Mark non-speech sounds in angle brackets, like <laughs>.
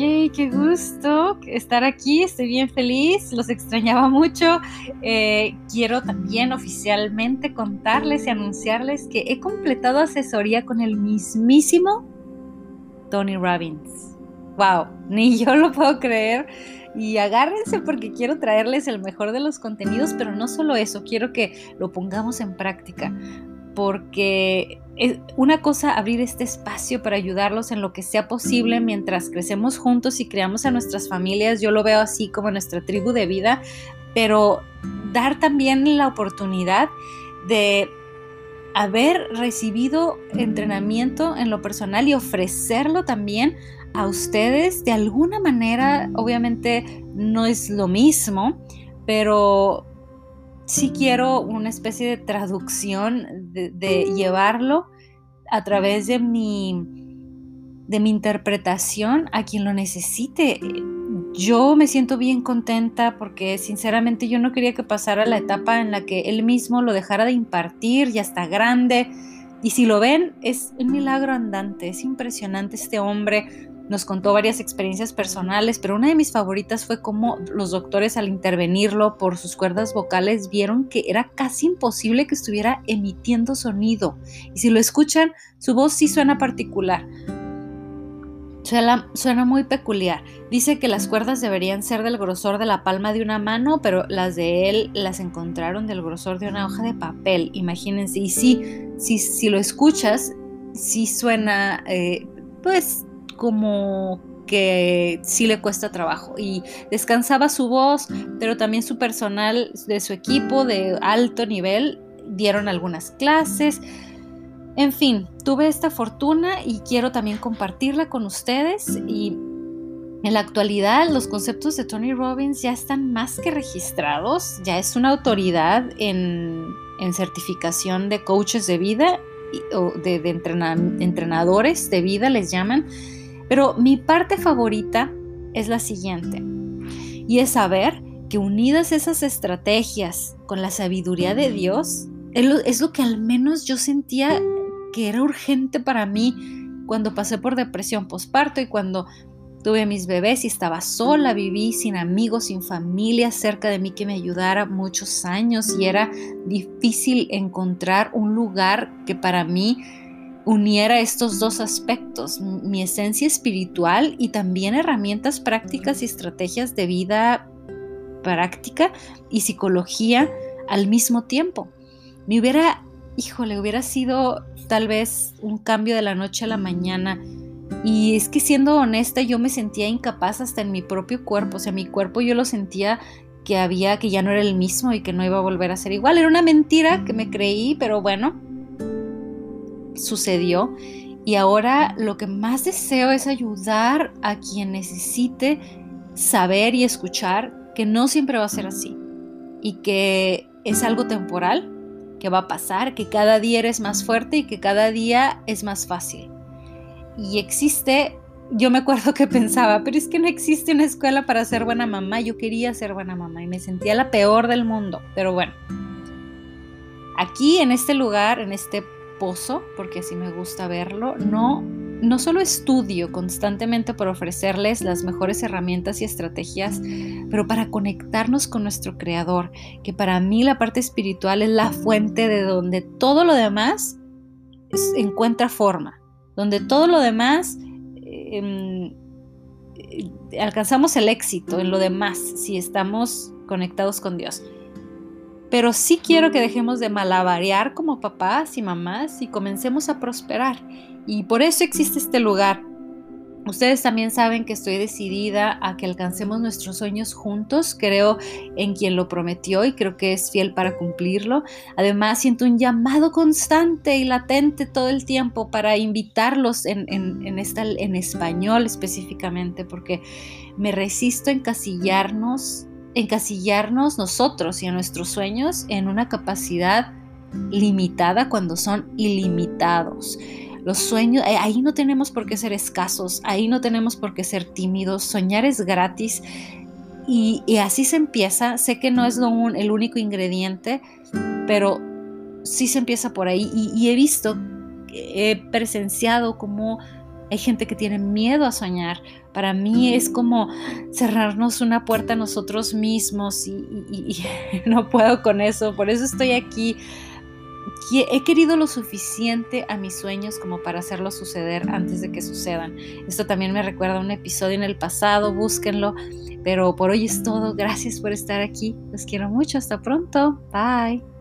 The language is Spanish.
Yay, qué gusto estar aquí, estoy bien feliz, los extrañaba mucho. Eh, quiero también oficialmente contarles y anunciarles que he completado asesoría con el mismísimo Tony Robbins. ¡Wow! <laughs> Ni yo lo puedo creer. Y agárrense porque quiero traerles el mejor de los contenidos, pero no solo eso, quiero que lo pongamos en práctica porque es una cosa abrir este espacio para ayudarlos en lo que sea posible mientras crecemos juntos y creamos a nuestras familias. Yo lo veo así como nuestra tribu de vida, pero dar también la oportunidad de haber recibido entrenamiento en lo personal y ofrecerlo también a ustedes de alguna manera, obviamente no es lo mismo, pero sí quiero una especie de traducción, de, llevarlo a través de mi, de mi interpretación a quien lo necesite. Yo me siento bien contenta porque sinceramente yo no quería que pasara la etapa en la que él mismo lo dejara de impartir, ya está grande. Y si lo ven, es un milagro andante, es impresionante este hombre, nos contó varias experiencias personales, pero una de mis favoritas fue cómo los doctores al intervenirlo por sus cuerdas vocales vieron que era casi imposible que estuviera emitiendo sonido. Y si lo escuchan, su voz sí suena particular. Suena, muy peculiar. Dice que las cuerdas deberían ser del grosor de la palma de una mano, pero las de él las encontraron del grosor de una hoja de papel. Imagínense. Y sí, sí si lo escuchas, sí suena, eh, pues como que sí le cuesta trabajo y descansaba su voz, pero también su personal de su equipo de alto nivel dieron algunas clases. En fin, tuve esta fortuna y quiero también compartirla con ustedes y en la actualidad los conceptos de Tony Robbins ya están más que registrados, ya es una autoridad en, certificación de coaches de vida o de, entrenadores de vida les llaman pero mi parte favorita es la siguiente, y es saber que unidas esas estrategias con la sabiduría de Dios, es lo que al menos yo sentía que era urgente para mí cuando pasé por depresión postparto y cuando tuve mis bebés y estaba sola, viví sin amigos, sin familia cerca de mí que me ayudara muchos años y era difícil encontrar un lugar que para mí uniera estos dos aspectos, mi esencia espiritual y también herramientas prácticas y estrategias de vida práctica y psicología al mismo tiempo. Me hubiera, híjole, hubiera sido tal vez un cambio de la noche a la mañana. Y es que siendo honesta, yo me sentía incapaz hasta en mi propio cuerpo. O sea, mi cuerpo yo lo sentía que había, que ya no era el mismo y que no iba a volver a ser igual. Era una mentira que me creí, pero bueno, sucedió y ahora lo que más deseo es ayudar a quien necesite saber y escuchar que no siempre va a ser así y que es algo temporal, que va a pasar, que cada día eres más fuerte y que cada día es más fácil. Y existe, yo me acuerdo que pensaba, pero es que no existe una escuela para ser buena mamá, yo quería ser buena mamá y me sentía la peor del mundo, pero bueno. Aquí en este lugar, en este porque así me gusta verlo, no, no solo estudio constantemente por ofrecerles las mejores herramientas y estrategias, pero para conectarnos con nuestro Creador, que para mí la parte espiritual es la fuente de donde todo lo demás encuentra forma, donde todo lo demás... Em, alcanzamos el éxito en lo demás si estamos conectados con Dios. Pero sí quiero que dejemos de malabarear como papás y mamás y comencemos a prosperar. Y por eso existe este lugar. Ustedes también saben que estoy decidida a que alcancemos nuestros sueños juntos. Creo en quien lo prometió y creo que es fiel para cumplirlo. Además, siento un llamado constante y latente todo el tiempo para invitarlos en, en español específicamente, porque me resisto a encasillarnos encasillarnos nosotros y a nuestros sueños en una capacidad limitada cuando son ilimitados. Los sueños, eh, ahí no tenemos por qué ser escasos, ahí no tenemos por qué ser tímidos, soñar es gratis y, así se empieza. Sé que no es el único ingrediente, pero sí se empieza por ahí y, y he visto, he presenciado cómo Hay gente que tiene miedo a soñar. Para mí es como cerrarnos una puerta a nosotros mismos y, y <laughs> no puedo con eso. Por eso estoy aquí he querido lo suficiente a mis sueños como para hacerlo suceder antes de que sucedan. Esto también me recuerda a un episodio en el pasado, búsquenlo. Pero por hoy es todo. Gracias por estar aquí. Los quiero mucho. Hasta pronto. Bye.